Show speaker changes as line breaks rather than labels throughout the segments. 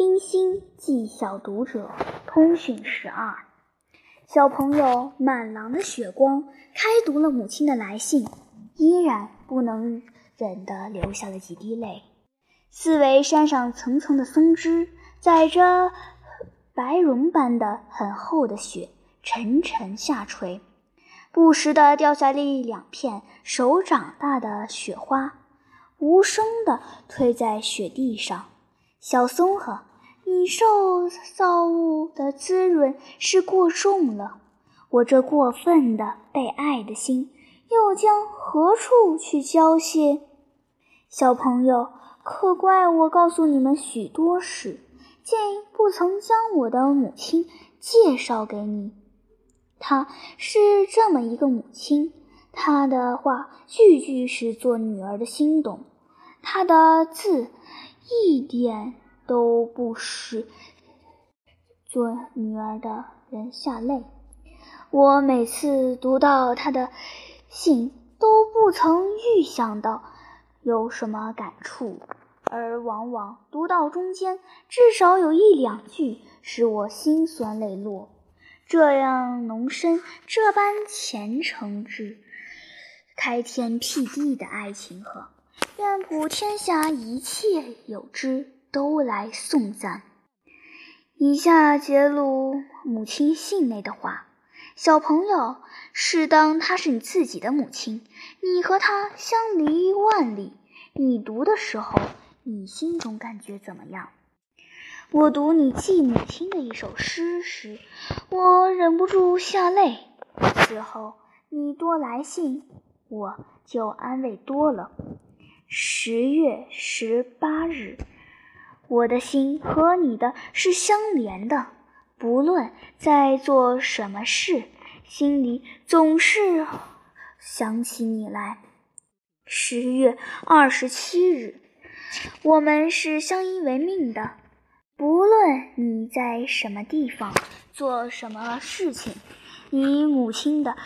冰心寄小读者通讯十二，小朋友满廊的雪光开读了母亲的来信，依然不能忍的流下了几滴泪。四围山上层层的松枝载着白绒般的很厚的雪，沉沉下垂，不时的掉下了一两片手掌大的雪花，无声的推在雪地上。小松和。你受造物的滋润是过重了，我这过分的被爱的心又将何处去交泄？小朋友，可怪我告诉你们许多事，竟不曾将我的母亲介绍给你。她是这么一个母亲，她的话句句是做女儿的心动，她的字一点。都不使做女儿的人下泪。我每次读到他的信，都不曾预想到有什么感触，而往往读到中间，至少有一两句使我心酸泪落。这样浓深、这般虔诚之开天辟地的爱情河，愿普天下一切有之。都来送赞。以下揭露母亲信内的话：小朋友，试当她是你自己的母亲，你和她相离万里，你读的时候，你心中感觉怎么样？我读你继母亲的一首诗时，我忍不住下泪。此后你多来信，我就安慰多了。十月十八日。我的心和你的是相连的，不论在做什么事，心里总是想起你来。十月二十七日，我们是相依为命的，不论你在什么地方做什么事情，你母亲的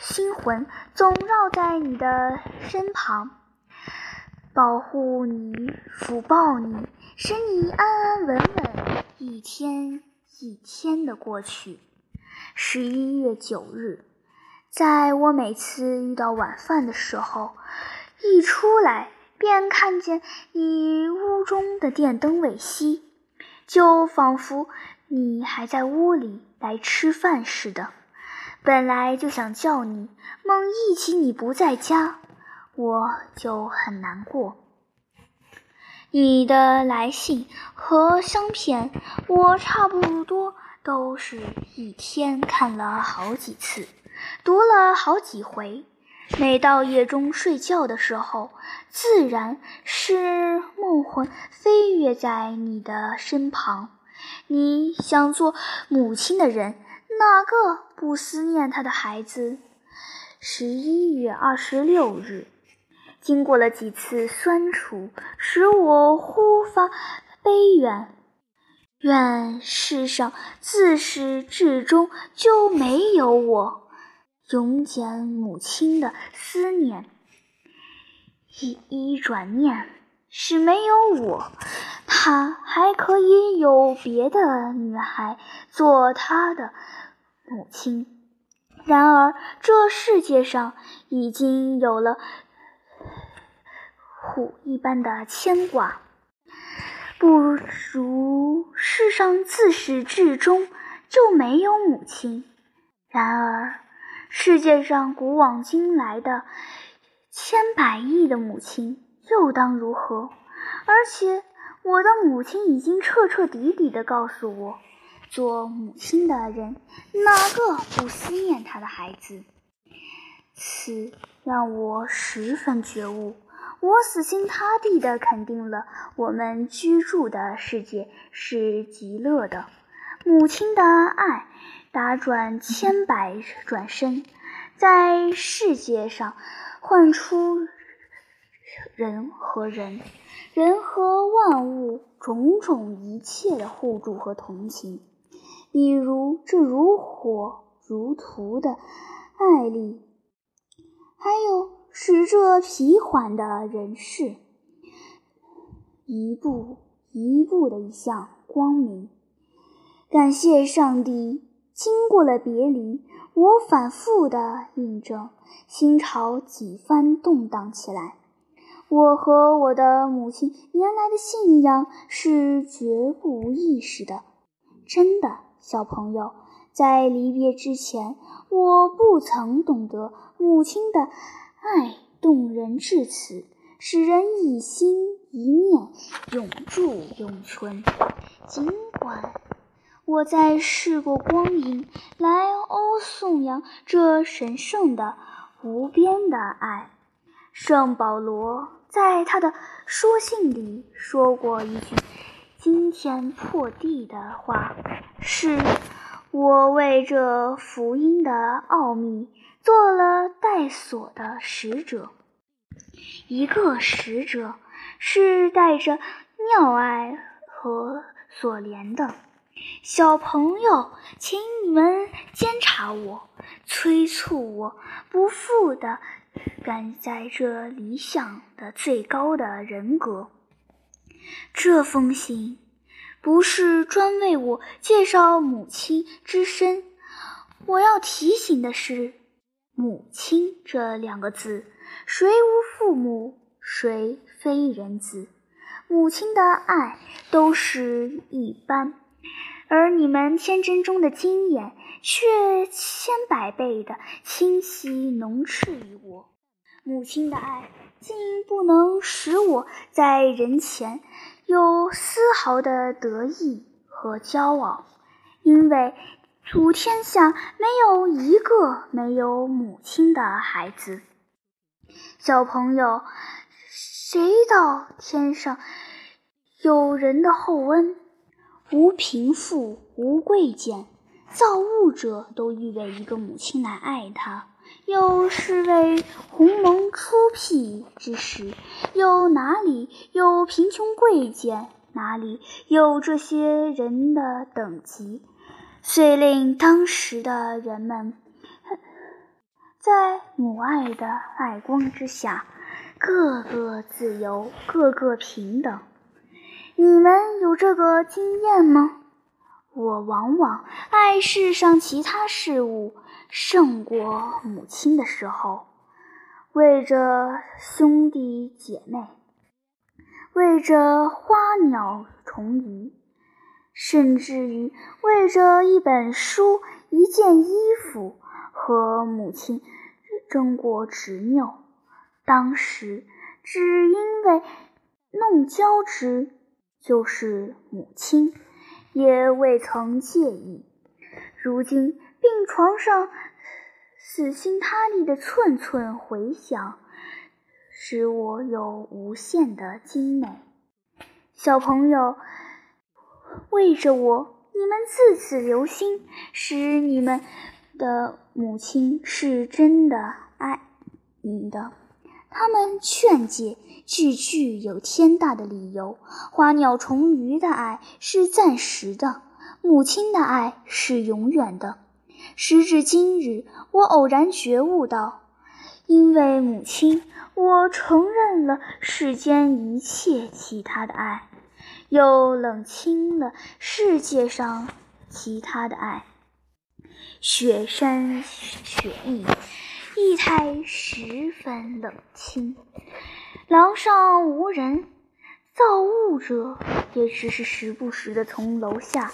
心魂总绕在你的身旁。保护你，抚抱你，使你安安稳稳，一天一天的过去。十一月九日，在我每次遇到晚饭的时候，一出来便看见你屋中的电灯未熄，就仿佛你还在屋里来吃饭似的。本来就想叫你，梦忆起你不在家。我就很难过。你的来信和相片，我差不多都是一天看了好几次，读了好几回。每到夜中睡觉的时候，自然是梦魂飞跃在你的身旁。你想做母亲的人，哪个不思念他的孩子？十一月二十六日。经过了几次酸楚，使我忽发悲怨。愿世上自始至终就没有我，永减母亲的思念。一一转念，是没有我，她还可以有别的女孩做她的母亲。然而这世界上已经有了。虎一般的牵挂，不如世上自始至终就没有母亲。然而，世界上古往今来的千百亿的母亲又当如何？而且，我的母亲已经彻彻底底的告诉我，做母亲的人哪个不思念他的孩子？此让我十分觉悟。我死心塌地地肯定了，我们居住的世界是极乐的。母亲的爱打转千百转身，在世界上唤出人和人、人和万物种种一切的互助和同情。比如这如火如荼的爱力，还有。使这疲缓的人世，一步一步的向光明。感谢上帝，经过了别离，我反复的印证，心潮几番动荡起来。我和我的母亲原来的信仰是绝不无意识的，真的，小朋友，在离别之前，我不曾懂得母亲的爱动人至此。使人一心一念永驻永存。尽管我在试过光阴来欧颂扬这神圣的无边的爱，圣保罗在他的书信里说过一句惊天破地的话：“是我为这福音的奥秘做了带锁的使者。”一个使者是带着尿爱和所连的小朋友，请你们监察我，催促我不负的赶在这理想的最高的人格。这封信不是专为我介绍母亲之身，我要提醒的是“母亲”这两个字。谁无父母，谁非人子？母亲的爱都是一般，而你们天真中的经验却千百倍的清晰浓炽于我。母亲的爱竟不能使我在人前有丝毫的得意和骄傲，因为普天下没有一个没有母亲的孩子。小朋友，谁道天上有人的厚恩？无贫富，无贵贱，造物者都预备一个母亲来爱他。又是为鸿蒙初辟之时，又哪里有贫穷贵贱？哪里有这些人的等级？遂令当时的人们。在母爱的爱光之下，个个自由，个个平等。你们有这个经验吗？我往往爱世上其他事物胜过母亲的时候，为着兄弟姐妹，为着花鸟虫鱼，甚至于为着一本书、一件衣服。和母亲争过执拗，当时只因为弄娇之，就是母亲，也未曾介意。如今病床上死心塌地的寸寸回响，使我有无限的精美。小朋友，为着我，你们自此留心，使你们。的母亲是真的爱你的，他们劝诫句句有天大的理由。花鸟虫鱼的爱是暂时的，母亲的爱是永远的。时至今日，我偶然觉悟到，因为母亲，我承认了世间一切其他的爱，又冷清了世界上其他的爱。雪山雪意，意态十分冷清。廊上无人，造物者也只是时不时的从楼下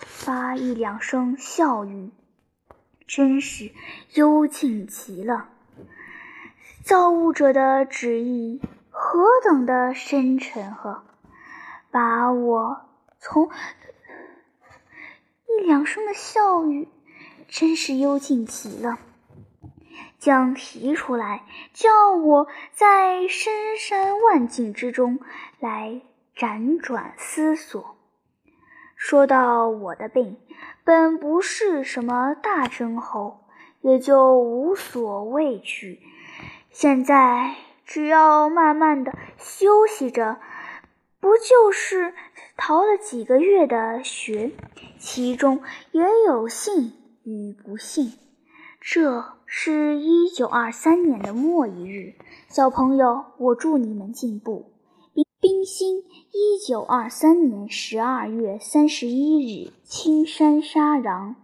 发一两声笑语，真是幽静极了。造物者的旨意何等的深沉呵！把我从一两声的笑语。真是幽静极了，将提出来，叫我在深山万境之中来辗转思索。说到我的病，本不是什么大症候，也就无所畏惧。现在只要慢慢的休息着，不就是逃了几个月的学，其中也有幸。与不幸，这是一九二三年的末一日。小朋友，我祝你们进步，冰冰心一九二三年十二月三十一日，青山沙瓤。